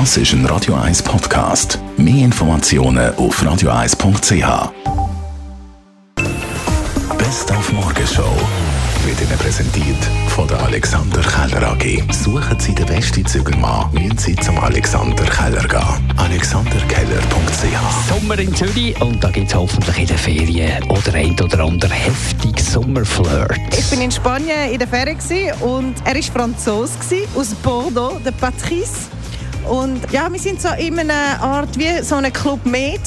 Das ist ein Radio 1 Podcast. Mehr Informationen auf radio1.ch. Best auf Morgenshow wird Ihnen präsentiert von der Alexander Keller AG. Suchen Sie den besten Zügelmann, müssen Sie zum Alexander Keller gehen. AlexanderKeller.ch Sommer in Zürich und da gibt es hoffentlich in den Ferien oder ein oder andere heftig Sommerflirt. Ich bin in Spanien in der Ferien und er war Franzose aus Bordeaux, der Patrice. Und ja, wir sind so in einer Art wie so einem Club Med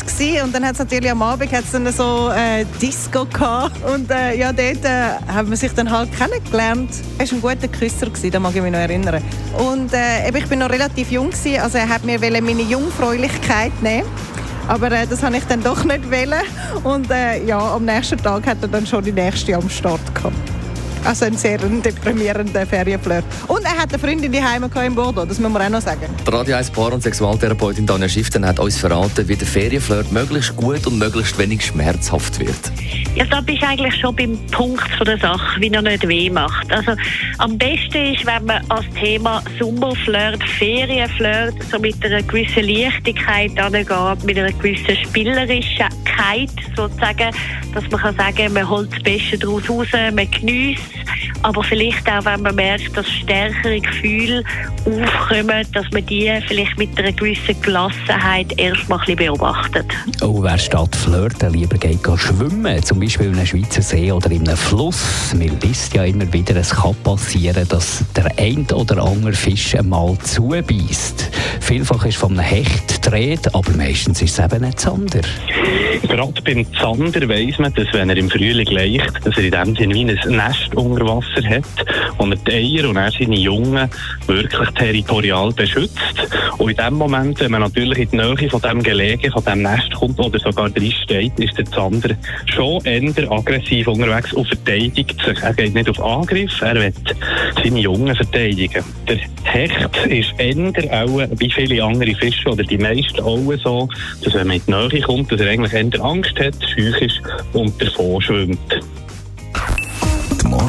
und dann hat natürlich am Abend hat's dann so äh, Disco gehabt und äh, ja, dort äh, haben wir sich dann halt kennengelernt. Er war ein guter Küsser, gewesen, da mag ich mich noch erinnern. Und äh, ich bin noch relativ jung, gewesen, also er hat mir meine Jungfräulichkeit nehmen aber äh, das habe ich dann doch nicht wollen. Und äh, ja, am nächsten Tag hat er dann schon die nächste am Start gehabt. Also ein sehr deprimierender Ferienflirt. Und er hat eine Freundin die Heime in Bordeaux, das muss man auch noch sagen. Die Radio 1 Paar- und Sexualtherapeutin Daniel Schiften hat uns verraten, wie der Ferienflirt möglichst gut und möglichst wenig schmerzhaft wird. Ja, da bist du eigentlich schon beim Punkt von der Sache, wie er nicht weh macht. Also am besten ist, wenn man als Thema Sommerflirt, Ferienflirt so mit einer gewissen Leichtigkeit angeht, mit einer gewissen Spielerischkeit sozusagen, dass man kann sagen, man holt das Beste daraus raus, man genießt aber vielleicht auch, wenn man merkt, dass stärkere Gefühle aufkommen, dass man die vielleicht mit einer gewissen Gelassenheit erstmal ein bisschen beobachtet. Oh, wer statt flirten lieber geht schwimmen, zum Beispiel in einem Schweizer See oder in einem Fluss. Man liest ja immer wieder, es kann passieren, dass der ein oder andere Fisch einmal zubeißt. Vielfach ist von einem Hecht dreht, aber meistens ist es eben ein Zander. Gerade beim Zander weiss man, dass wenn er im Frühling leicht, dass er in dem Sinne wie ein Nest unter Wasser hat und er die Eier und er seine Jungen wirklich territorial beschützt. Und in dem Moment, wenn man natürlich in die Nähe von dem Gelegen, von dem Nest kommt oder sogar drin steht, ist der Zander schon eher aggressiv unterwegs und verteidigt sich. Er geht nicht auf Angriff, er will seine Jungen verteidigen. Der Hecht ist eher auch, wie viele andere Fische oder die meisten auch so, dass wenn man in die Nähe kommt, dass er eigentlich eher Angst hat, schüch ist und davon schwimmt.